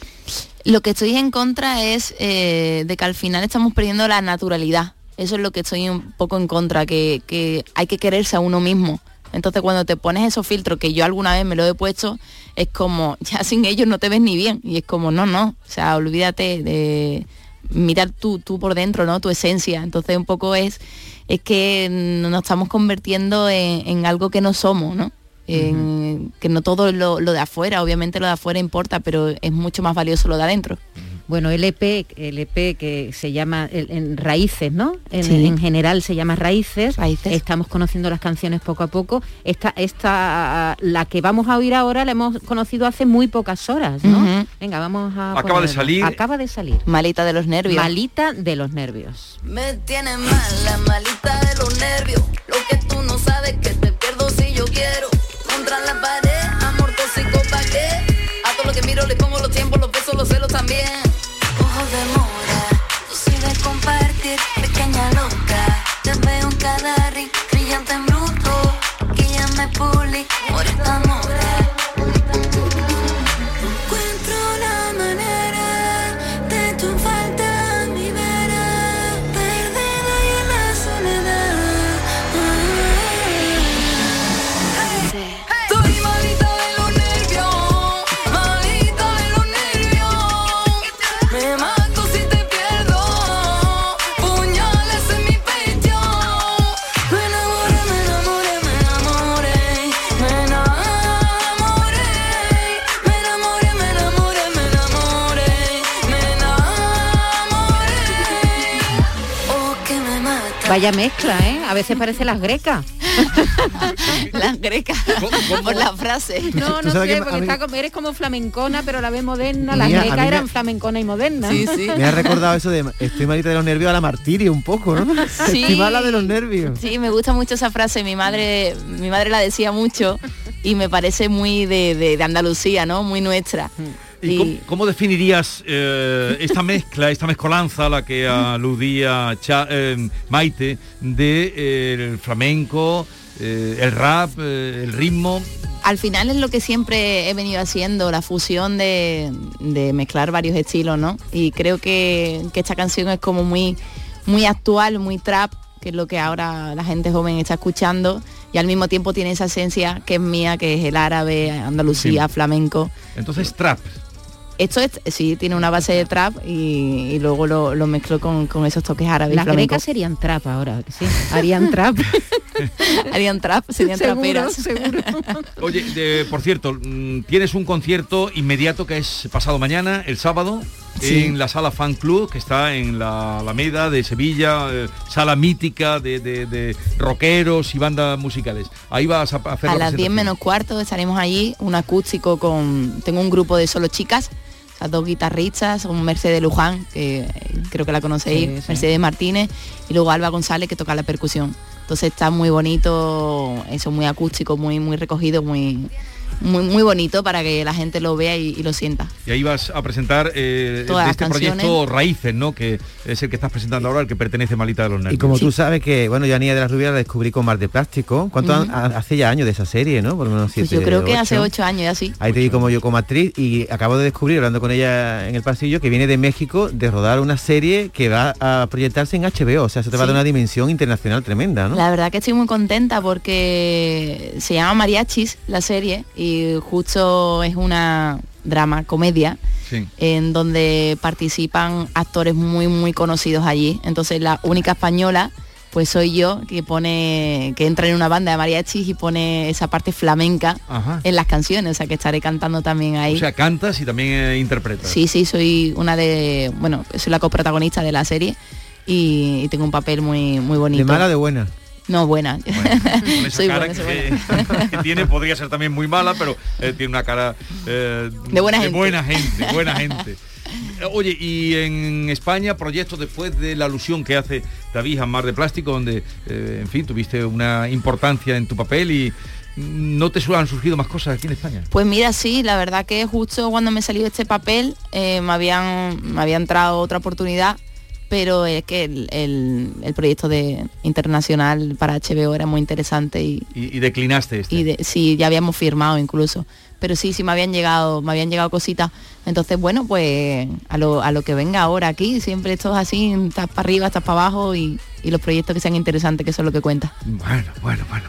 Lo que estoy en contra es eh, de que al final estamos perdiendo la naturalidad. Eso es lo que estoy un poco en contra, que, que hay que quererse a uno mismo. Entonces cuando te pones esos filtros, que yo alguna vez me lo he puesto, es como, ya sin ellos no te ves ni bien. Y es como, no, no. O sea, olvídate de mirar tú, tú por dentro, ¿no? Tu esencia. Entonces un poco es, es que nos estamos convirtiendo en, en algo que no somos, ¿no? En- que no todo lo, lo de afuera, obviamente lo de afuera importa, pero es mucho más valioso lo de adentro. Bueno, el EP, el EP que se llama el- en Raíces, ¿no? En, Sí. en general se llama Raíces. Estamos conociendo las canciones poco a poco. Esta, esta, la que vamos a oír ahora la hemos conocido hace muy pocas horas, ¿no? Ujú. Venga, vamos a. Acaba de ponerla. salir. Acaba de salir. Malita de los nervios. Malita de los nervios. Me tiene mal la malita de los nervios. Lo que tú no sabes que te pierdo si yo quiero. Contra la pared, amor tóxico pa' qué. A todo lo que miro le pongo los tiempos, los besos, los celos también. Pequeña loca. Te veo en cada brillante en bruto. Que ya me puli por esta mora. Vaya mezcla, ¿eh? A veces parece las grecas. las grecas. Por la frase. No, no sé, porque está como- eres como flamencona, pero la vez moderna. Las Mira, grecas mí me- eran flamencona y moderna. Me ha recordado eso de estoy malita de los nervios a la martirio un poco, ¿no? Estoy mala de los nervios. Sí, me gusta mucho esa frase. Mi madre, mi madre la decía mucho y me parece muy de, de- de Andalucía, ¿no? Muy nuestra. ¿Y cómo, cómo definirías eh, esta mezcla, esta mezcolanza a la que aludía Cha- eh, Maite de eh, el flamenco, eh, el rap, el ritmo? Al final es lo que siempre he venido haciendo, la fusión de, de mezclar varios estilos, ¿no? Y creo que, que esta canción es como muy, muy actual, muy trap, que es lo que ahora la gente joven está escuchando, y al mismo tiempo tiene esa esencia que es mía, que es el árabe, Andalucía, flamenco. Entonces, trap. Esto es, sí, tiene una base de trap y, y luego lo, lo mezclo con, con esos toques árabes. Las grecas serían trap ahora, que sí. Harían trap. Harían trap, serían Seguro, traperas. seguro. Oye, de- por cierto, mm, tienes un concierto inmediato que es pasado mañana, el sábado, Sí. en la sala Fan Club, que está en la Alameda de Sevilla, eh, sala mítica de, de- de rockeros y bandas musicales. Ahí vas a hacer A la las 10 presentación. menos cuarto estaremos allí, un acústico con... Tengo un grupo de solo chicas, sea, dos guitarristas, un Mercedes Luján, que creo que la conocéis, Sí, sí. Mercedes Martínez, y luego Alba González, que toca la percusión. Entonces está muy bonito, eso muy acústico, muy, muy recogido, muy, muy, muy bonito para que la gente lo vea y, y lo sienta. Y ahí vas a presentar eh, Todas de las este canciones. proyecto Raíces, ¿no? Que es el que estás presentando ahora, el que pertenece a Malita de los Nervios. Y como tú sabes que, bueno, yo a Niña de la Rubia la descubrí con Mar de Plástico. ¿Cuánto hace ya años de esa serie, no? Por lo menos Pues yo creo que ocho. hace ocho años ya sí. Ahí te vi como yo como actriz y acabo de descubrir, hablando con ella en el pasillo, que viene de México de rodar una serie que va a proyectarse en HBO. O sea, eso te va a dar una dimensión internacional tremenda, ¿no? La verdad que estoy muy contenta porque se llama Mariachis la serie y justo es una drama, comedia, Sí. en donde participan actores muy muy conocidos allí. Entonces la única española pues soy yo que pone que entra en una banda de mariachis y pone esa parte flamenca Ajá. en las canciones, o sea que estaré cantando también ahí. O sea, cantas y también eh, interpretas. Sí, sí, soy una de, bueno, soy la coprotagonista de la serie y, y tengo un papel muy muy bonito. ¿De mala de buena? No, buena. Con esa soy cara buena, soy que, buena. que tiene podría ser también muy mala, pero eh, tiene una cara eh, De buena gente. buena gente, buena gente. Oye, y en España, proyectos después de la alusión que hace David a Mar de Plástico, donde, eh, en fin, tuviste una importancia en tu papel y mm, no te han surgido más cosas aquí en España. Pues mira, sí, la verdad que justo cuando me salió este papel eh, me, habían, me había entrado otra oportunidad, pero es que el, el- el proyecto de internacional para HBO era muy interesante y, Y, y declinaste este. y de- sí, ya habíamos firmado incluso. Pero sí, sí me habían llegado, me habían llegado cositas. Entonces, bueno, pues a lo, a lo que venga ahora aquí, siempre esto es así, estás para arriba, estás para abajo y, y los proyectos que sean interesantes, que eso es lo que cuenta. Bueno, bueno, bueno.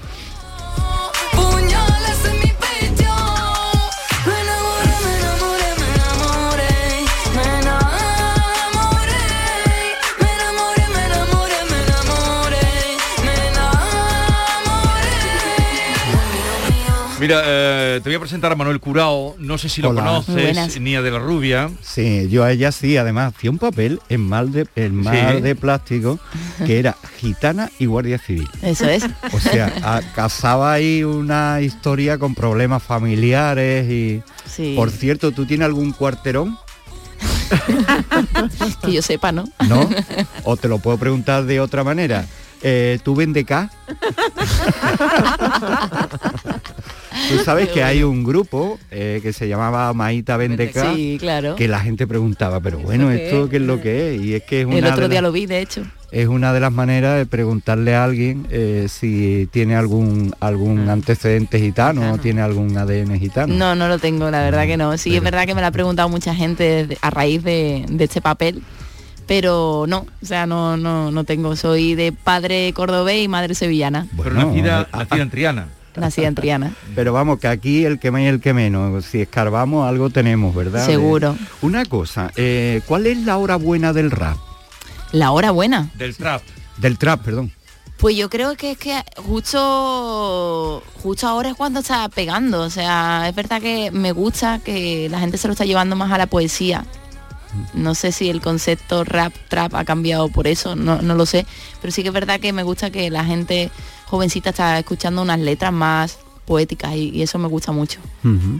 Mira, eh, te voy a presentar a Manuel Curao, no sé si lo Hola. Conoces, buenas. Nia de la Rubia. Sí, yo a ella sí, además hacía un papel en mal de, en mal Sí. de plástico que era gitana y guardia civil. Eso es. O sea, a- casaba ahí una historia con problemas familiares y... Sí. Por cierto, ¿tú tienes algún cuarterón? que yo sepa, ¿no? ¿No? O te lo puedo preguntar de otra manera. Eh, ¿Tú vendes K? Tú sabes que hay un grupo eh, que se llamaba Maíta Vendeca Sí, claro. que la gente preguntaba, pero bueno, qué ¿esto qué es lo que es? Y es que es una, El otro de, día las- lo vi, de hecho. es una de las maneras de preguntarle a alguien eh, si tiene algún algún antecedente gitano o tiene algún ADN gitano. No, no lo tengo, la verdad que no. Sí, es Pero- verdad que me lo ha preguntado mucha gente desde- a raíz de, de este papel, pero no, o sea, no, no, no tengo. Soy de padre cordobés y madre sevillana, Pero Bueno, nacida, ah, nacida en Triana. nacida en Triana. Pero vamos, que aquí el que más y el que menos, si escarbamos algo tenemos, ¿verdad? Seguro. Eh, una cosa, eh, ¿cuál es la hora buena del rap? La hora buena. Del trap. Del trap, perdón. Pues yo creo que es que justo justo ahora es cuando está pegando. O sea, es verdad que me gusta que la gente se lo está llevando más a la poesía No sé si el concepto rap, trap ha cambiado por eso, no, no lo sé, pero sí que es verdad que me gusta que la gente jovencita está escuchando unas letras más poéticas y, y eso me gusta mucho. Ujú.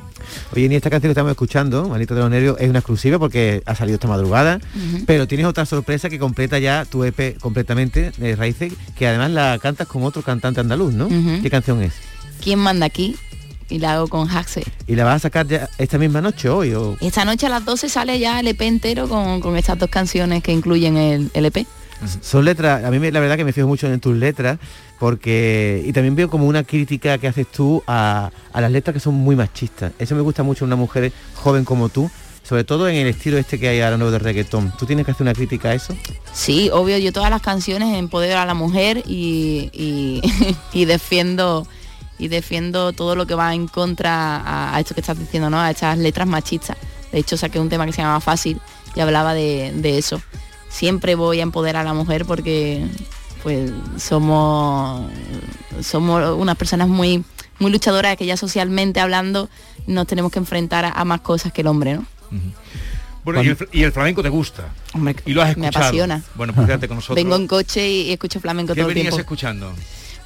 Oye, ni esta canción que estamos escuchando, Manito de los Nervios, es una exclusiva porque ha salido esta madrugada, pero tienes otra sorpresa que completa ya tu EP completamente, de Raíces, que además la cantas con otro cantante andaluz, ¿no? ¿Qué canción es? ¿Quién manda aquí? Y la hago con Haxe. ¿Y la vas a sacar ya esta misma noche hoy? O... Esta noche a las 12 sale ya el EP entero con, con estas dos canciones que incluyen el, el EP. Son letras, a mí me- la verdad que me fijo mucho en tus letras, porque, y también veo como una crítica que haces tú a, a las letras que son muy machistas. Eso me gusta mucho una mujer joven como tú, sobre todo en el estilo este que hay ahora nuevo de reggaetón. ¿Tú tienes que hacer una crítica a eso? Sí, obvio, yo todas las canciones empodero a la mujer y, y, y defiendo y defiendo todo lo que va en contra a, a esto que estás diciendo, ¿no? A estas letras machistas. De hecho, saqué un tema que se llama Fácil y hablaba de, de eso. Siempre voy a empoderar a la mujer porque pues somos somos unas personas muy muy luchadoras que ya socialmente hablando nos tenemos que enfrentar a, a más cosas que el hombre, ¿no? Bueno, y el, fl- y el flamenco te gusta. Hombre, y lo has me escuchado. apasiona. Bueno, pues quédate con nosotros. Vengo en coche y, y escucho flamenco ¿Qué todo el venías tiempo. escuchando?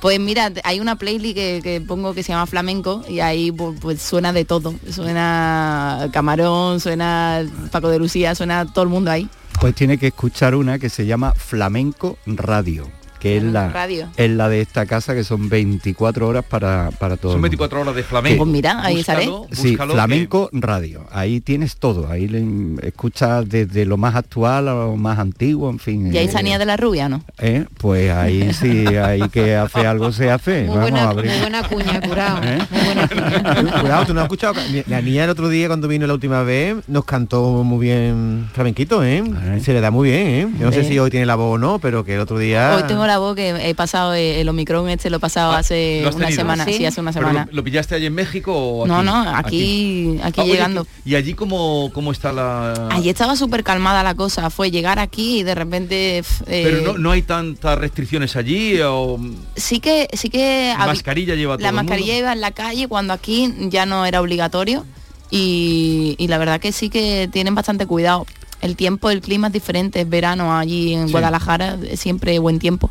Pues mira, hay una playlist que, que pongo que se llama Flamenco y ahí pu- pues, suena de todo. Suena Camarón, suena Paco de Lucía, suena todo el mundo ahí. Pues tiene que escuchar una que se llama Flamenco Radio, que es la, Radio. es la de esta casa que son 24 horas para, para todo. Son el mundo. 24 horas de flamenco. Pues mira, ahí. Búscalo, Sí, búscalo, Flamenco Radio. Ahí tienes todo. Ahí le- escuchas desde lo más actual a lo más antiguo, en fin. Y ahí eh, Sanía de la Rubia, ¿no? eh, Pues ahí sí, hay que hace algo se hace. Muy Vamos buena, a abrir. muy buena cuña, curado. ¿Eh? Muy buena cuña. Cuidado, tú no has escuchado. La niña el otro día cuando vino la última vez nos cantó muy bien flamenquito, ¿eh? Se le da muy bien, ¿eh? Yo no sé si hoy tiene la voz o no, pero que el otro día. Hoy tengo la voz que he pasado eh, el Omicron este lo he pasado hace Ah, ¿Lo has una tenido? semana, sí, hace una ¿Pero semana. lo, lo pillaste allí en México o aquí? No, no, aquí, aquí Ah, oye, llegando. ¿Y allí cómo, cómo está la...? Allí estaba súper calmada la cosa, fue llegar aquí y de repente... f- Pero eh, no, no hay tantas restricciones allí o... sí que sí que habi- Mascarilla lleva todo la el mundo. mascarilla iba en la calle cuando aquí ya no era obligatorio y, y la verdad que sí que tienen bastante cuidado el tiempo el clima es diferente es verano allí en Sí. Guadalajara es siempre buen tiempo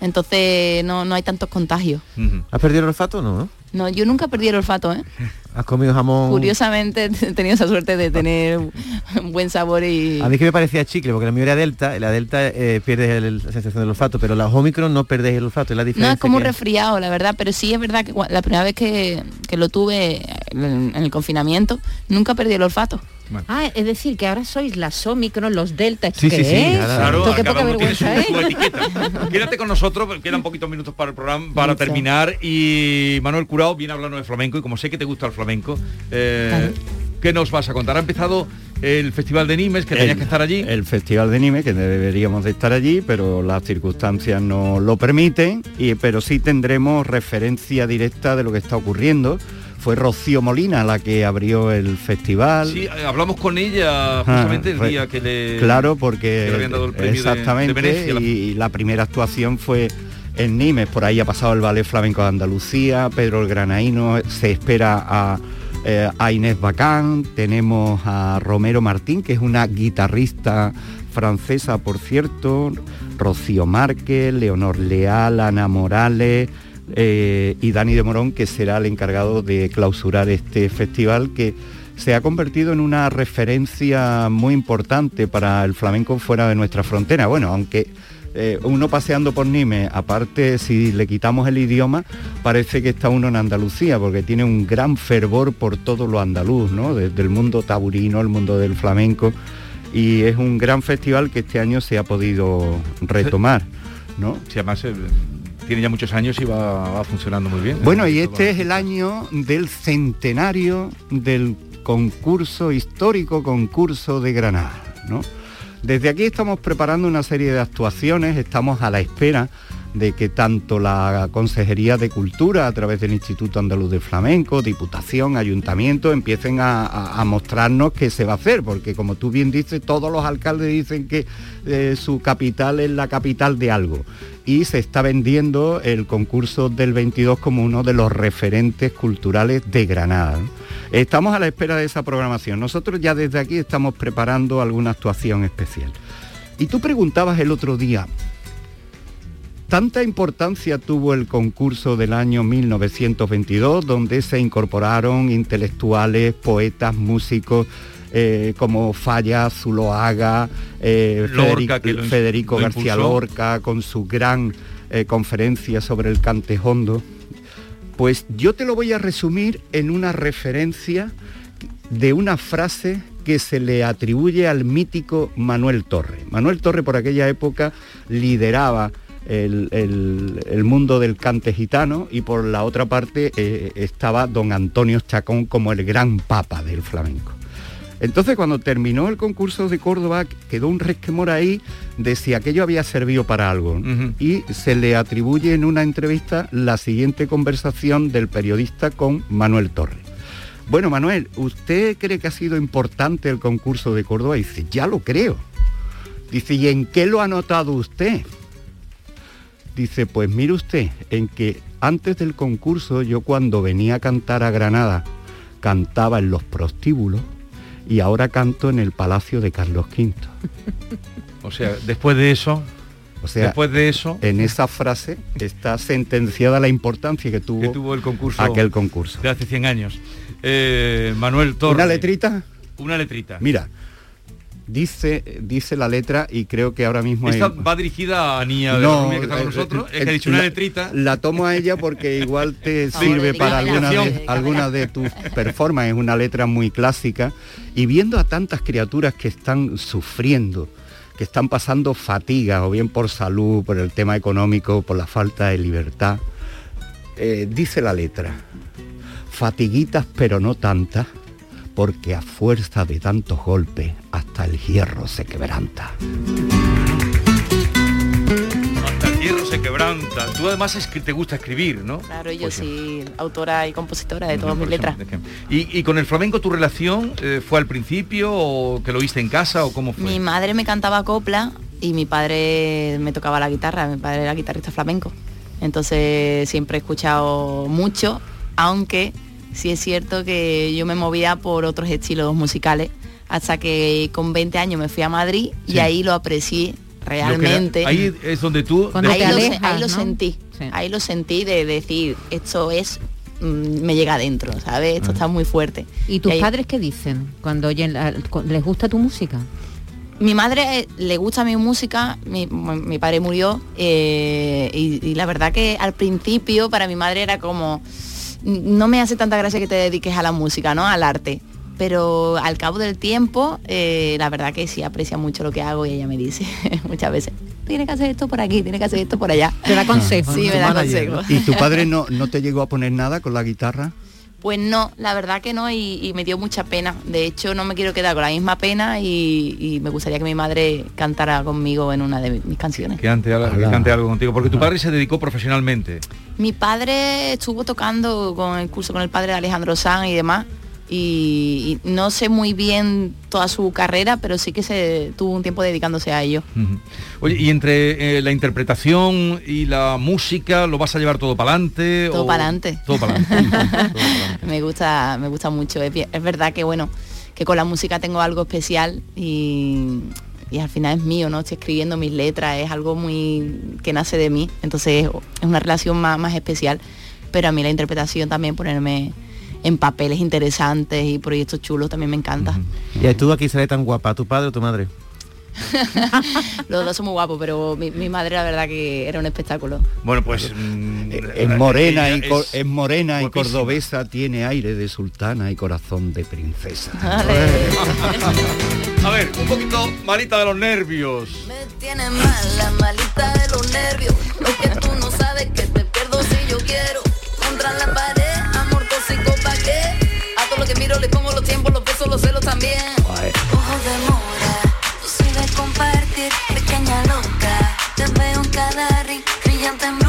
entonces no, no hay tantos contagios ¿Has perdido el olfato o no? no yo nunca perdí el olfato ¿eh? ¿Has comido jamón? curiosamente he tenido esa suerte de tener un buen sabor y A mí que me parecía chicle, porque la mía era delta, y la delta eh, pierdes el- la sensación del olfato, pero la Omicron no perdéis el olfato, es la diferencia. No, es como un resfriado, la verdad, pero sí es verdad que la primera vez que, que lo tuve en, en el confinamiento, nunca perdí el olfato. Ah, es decir, que ahora sois las Omicron, los Delta. ¿esto Sí, sí, sí. es? Claro, Esto qué poca vergüenza, ¿eh? etiqueta. Quédate con nosotros, porque quedan poquitos minutos para el programa, para Mucho. terminar. Y Manuel Curao viene hablando de flamenco y como sé que te gusta el flamenco, eh, ¿qué nos vas a contar? Ha empezado el Festival de Nimes, que tenías El- que estar allí. El Festival de Nime, que deberíamos de estar allí, pero las circunstancias no lo permiten, y, pero sí tendremos referencia directa de lo que está ocurriendo. Fue Rocío Molina la que abrió el festival. Sí, hablamos con ella justamente el re- día que le... Claro, que porque le habían dado el premio de- exactamente de Venecia, la- y, y la primera actuación fue en Nimes, por ahí ha pasado el Ballet Flamenco de Andalucía, Pedro el Granaíno, se espera a, eh, a Inés Bacán, tenemos a Romero Martín, que es una guitarrista francesa, por cierto, Rocío Márquez, Leonor Leal, Ana Morales, eh, y Dani de Morón, que será el encargado de clausurar este festival que se ha convertido en una referencia muy importante para el flamenco fuera de nuestra frontera. Bueno, aunque eh, uno paseando por Nimes, aparte si le quitamos el idioma, parece que está uno en Andalucía, porque tiene un gran fervor por todo lo andaluz, ¿no? Desde el mundo taburino, el mundo del flamenco, y es un gran festival que este año se ha podido retomar, ¿no? Sí, además eh, tiene ya muchos años y va, va funcionando muy bien. Bueno, y este es el año del centenario del concurso histórico concurso de Granada, ¿no? Desde aquí estamos preparando una serie de actuaciones, estamos a la espera de que tanto la Consejería de Cultura a través del Instituto Andaluz de Flamenco, Diputación, Ayuntamiento empiecen a, mostrarnos qué se va a hacer, porque como tú bien dices, todos los alcaldes dicen que eh, su capital es la capital de algo y se está vendiendo el concurso del 22 como uno de los referentes culturales de Granada. Estamos a la espera de esa programación. Nosotros ya desde aquí estamos preparando alguna actuación especial. Y tú preguntabas el otro día, Tanta importancia tuvo el concurso del año 1922, donde se incorporaron intelectuales, poetas, músicos, eh, como Falla, Zuloaga, eh, Lorca, Federico, García. Lorca, con su gran eh, conferencia sobre el cantejondo. Pues yo te lo voy a resumir en una referencia de una frase que se le atribuye al mítico Manuel Torre. Manuel Torre por aquella época lideraba el, el- mundo del cante gitano y por la otra parte eh, estaba don Antonio Chacón como el gran papa del flamenco. Entonces cuando terminó el concurso de Córdoba quedó un resquemor ahí de si aquello había servido para algo. Y se le atribuye en una entrevista la siguiente conversación del periodista con Manuel Torres. Bueno, Manuel, ¿usted cree que ha sido importante el concurso de Córdoba? Y dice, ya lo creo. Dice, ¿y en qué lo ha notado usted? Dice, pues mire usted, en que antes del concurso yo cuando venía a cantar a Granada cantaba en los prostíbulos y ahora canto en el Palacio de Carlos V. O sea, después de eso, O sea, después de eso, en esa frase está sentenciada la importancia que tuvo, que tuvo el concurso aquel concurso. de hace 100 años. Eh, Manuel Torres. ¿Una letrita? Una letrita. Mira, dice, dice la letra y creo que ahora mismo Esta hay- va dirigida a Niña de la Rubia que está con nosotros. eh, es que ha dicho una letrita. La tomo a ella porque igual te sirve para alguna de, Dedícamela. alguna de tus performances, es una letra muy clásica. Y viendo a tantas criaturas que están sufriendo, que están pasando fatiga, o bien por salud, por el tema económico, por la falta de libertad, eh, dice la letra, fatiguitas pero no tantas, porque a fuerza de tantos golpes hasta el hierro se quebranta. Hasta el hierro se quebranta. Tú además es que te gusta escribir, ¿no? Claro, yo Pues sí. autora y compositora de todas mis letras. ejemplo. ¿Y, y con el flamenco tu relación eh, fue al principio o que lo viste en casa o cómo fue? Mi madre me cantaba copla y mi padre me tocaba la guitarra, mi padre era guitarrista flamenco. Entonces siempre he escuchado mucho, aunque sí es cierto que yo me movía por otros estilos musicales, hasta que con 20 años me fui a Madrid y ahí lo aprecié Lo que era- realmente. ahí es donde tú... ahí, lo, se- alejas, ahí lo ¿no? sentí, ahí lo sentí de decir, esto es, mm, me llega adentro, ¿sabes? Esto está muy fuerte. ¿Y tus ahí- padres qué dicen cuando oyen la- les gusta tu música? Mi madre eh, le gusta mi música, mi, mi padre murió eh, y, y la verdad que al principio para mi madre era como, no me hace tanta gracia que te dediques a la música, ¿no? Al arte. Pero al cabo del tiempo, eh, la verdad que sí aprecia mucho lo que hago y ella me dice muchas veces, tienes que hacer esto por aquí, tienes que hacer esto por allá. Te da consejos, Sí, me da consejos. ¿Y tu padre no, no te llegó a poner nada con la guitarra? Pues no, la verdad que no y, y me dio mucha pena. De hecho, no me quiero quedar con la misma pena y, y me gustaría que mi madre cantara conmigo en una de mi- mis canciones. Que, ante, que cante algo contigo, porque tu padre se dedicó profesionalmente. Mi padre estuvo tocando con el curso con el padre de Alejandro Sanz y demás. Y, y no sé muy bien toda su carrera, pero sí que se tuvo un tiempo dedicándose a ello. Oye, y entre eh, la interpretación y la música, ¿lo vas a llevar todo para adelante? Todo para adelante. Todo para adelante. me gusta, me gusta mucho. Es, es verdad que bueno, que con la música tengo algo especial y, y al final es mío, ¿no? Estoy escribiendo mis letras, es algo muy que nace de mí. Entonces es una relación más, más especial. Pero a mí la interpretación también ponerme en papeles interesantes y proyectos chulos también me encanta. Y tú aquí sale tan guapa, tu padre o tu madre. Los dos son muy guapos, pero mi, mi madre la verdad que era un espectáculo. Bueno, pues... mm, Es morena, y, es es morena y cordobesa, tiene aire de sultana y corazón de princesa. A ver, un poquito malita de los nervios. Tiene mala, malita de los nervios. Lo que miro le pongo los tiempos, los besos, los celos también. Ojos de mora, tú sí de compartir, pequeña loca. Te veo en cada ring, brillante en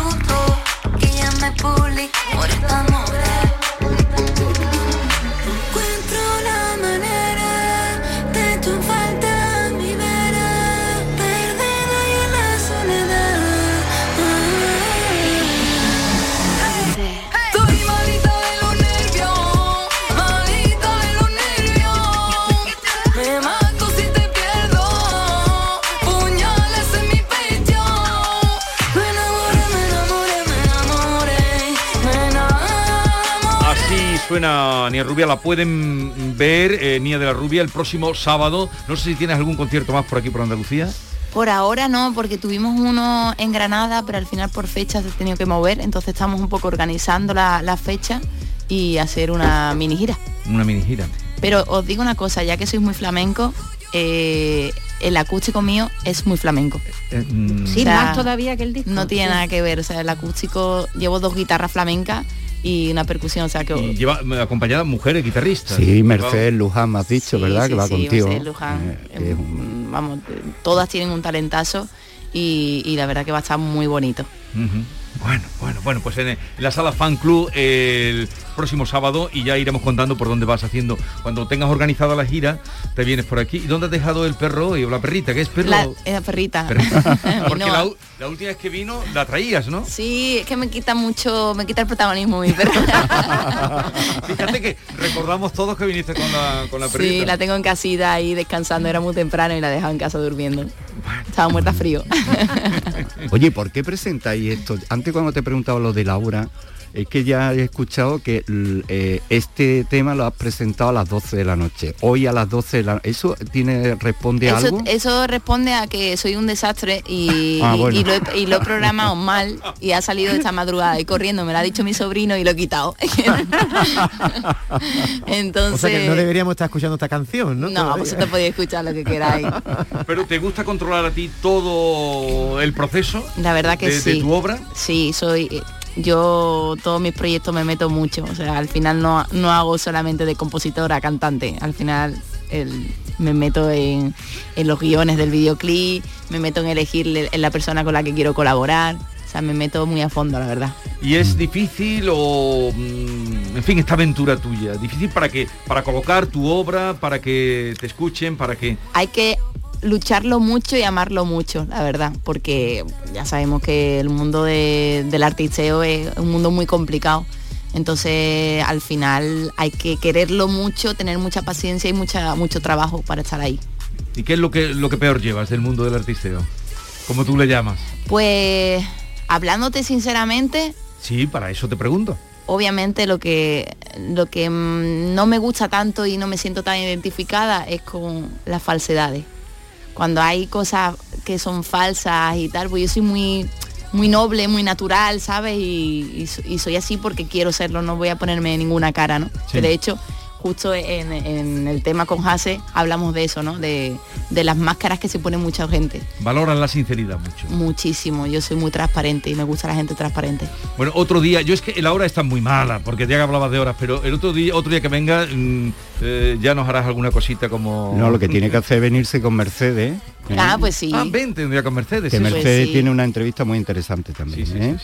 suena Nia Rubia, la pueden ver, eh, Nia de la Rubia, el próximo sábado. No sé si tienes algún concierto más por aquí, por Andalucía. Por ahora no, porque tuvimos uno en Granada, pero al final por fecha se ha tenido que mover, entonces estamos un poco organizando la, la fecha y hacer una mini gira. Una mini gira. Pero os digo una cosa, ya que sois muy flamenco, eh, el acústico mío es muy flamenco. mm, Sí, O sea, más todavía que el disco. No tiene Sí. nada que ver, o sea, el acústico, llevo dos guitarras flamencas y una percusión, o sea que... Y lleva acompañada mujeres guitarristas. Sí, Mercedes Luján me has dicho, ¿verdad? sí, que va sí, contigo. Mercedes Luján. Eh, que es un- Mm, Vamos, todas tienen un talentazo y, y la verdad que va a estar muy bonito. Bueno, bueno, bueno, pues en, en la sala Fan Club el próximo sábado y ya iremos contando por dónde vas haciendo. Cuando tengas organizada la gira, te vienes por aquí. ¿Y dónde has dejado el perro y la perrita? ¿Qué es perro? La, esa perrita. Perrita. Porque No, la, la última vez que vino la traías, ¿no? Sí, es que me quita mucho, me quita el protagonismo mi perro. Fíjate que recordamos todos que viniste con la, con la perrita. Sí, la tengo en casita ahí descansando, era muy temprano y la dejaba en casa durmiendo. Estaba muerta frío. Oye, ¿por qué presentáis esto? Antes cuando te he preguntado lo de Laura, es que ya he escuchado que eh, este tema lo has presentado a las 12 de la noche. Hoy a las 12 de la ¿Eso tiene, responde a Eso, algo? eso responde a que soy un desastre y, Ah, y- bueno. y lo, he, y lo he programado mal y ha salido esta madrugada y corriendo, me lo ha dicho mi sobrino y lo he quitado. Entonces, O sea que no deberíamos estar escuchando esta canción, ¿no? no, Todavía. vosotros podéis escuchar lo que queráis. Pero ¿te gusta controlar a ti todo el proceso? La verdad que de, sí. de tu obra? Sí, soy yo todos mis proyectos me meto mucho, o sea, al final no, no hago solamente de compositora, cantante, al final el- me meto en, en los guiones del videoclip, me meto en elegir le- en la persona con la que quiero colaborar, o sea, me meto muy a fondo, la verdad. ¿Y es difícil o, mm, en fin, esta aventura tuya? ¿Difícil para que para colocar tu obra, para que te escuchen, para que... Hay que lucharlo mucho y amarlo mucho, la verdad, porque ya sabemos que el mundo de- del artisteo es un mundo muy complicado. Entonces, al final hay que quererlo mucho, tener mucha paciencia y mucha, mucho trabajo para estar ahí. ¿Y qué es lo que, lo que peor llevas del mundo del artisteo? Como tú le llamas. Pues, hablándote sinceramente, Sí, para eso te pregunto. obviamente lo que, lo que mm, no me gusta tanto y no me siento tan identificada es con las falsedades. Cuando hay cosas que son falsas y tal, pues yo soy muy, muy noble, muy natural, ¿sabes? Y, y so- y soy así porque quiero serlo, no voy a ponerme ninguna cara, ¿no? Sí. Que de hecho, justo en, en el tema con Hase hablamos de eso, ¿no? De, de las máscaras que se pone mucha gente. Valoran la sinceridad mucho. Muchísimo. Yo soy muy transparente y me gusta la gente transparente. Bueno, otro día, yo es que la hora está muy mala, porque ya que hablabas de horas, pero el otro día, otro día que venga, mm, eh, ya nos harás alguna cosita como... No, lo que tiene que hacer es venirse con Mercedes. ¿eh? Ah, pues sí. Ah, vente un día con Mercedes. Que. Mercedes tiene una entrevista muy interesante también. ¿eh?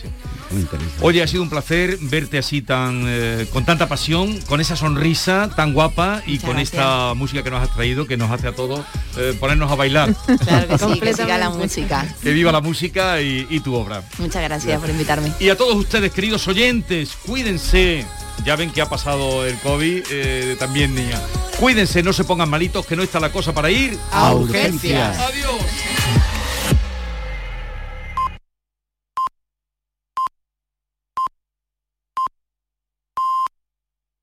Muy interesante. Oye, ha sido un placer verte así tan eh, con tanta pasión, con esa sonrisa tan guapa y Muchas con gracias. esta música que nos has traído, que nos hace a todos eh, ponernos a bailar. Claro que sí, que siga la música. que viva la música y, y tu obra. Muchas gracias por invitarme. Y a todos ustedes, queridos oyentes, cuídense. Ya ven que ha pasado el COVID, eh, también niña. Cuídense, no se pongan malitos, que no está la cosa para ir A urgencias. Adiós.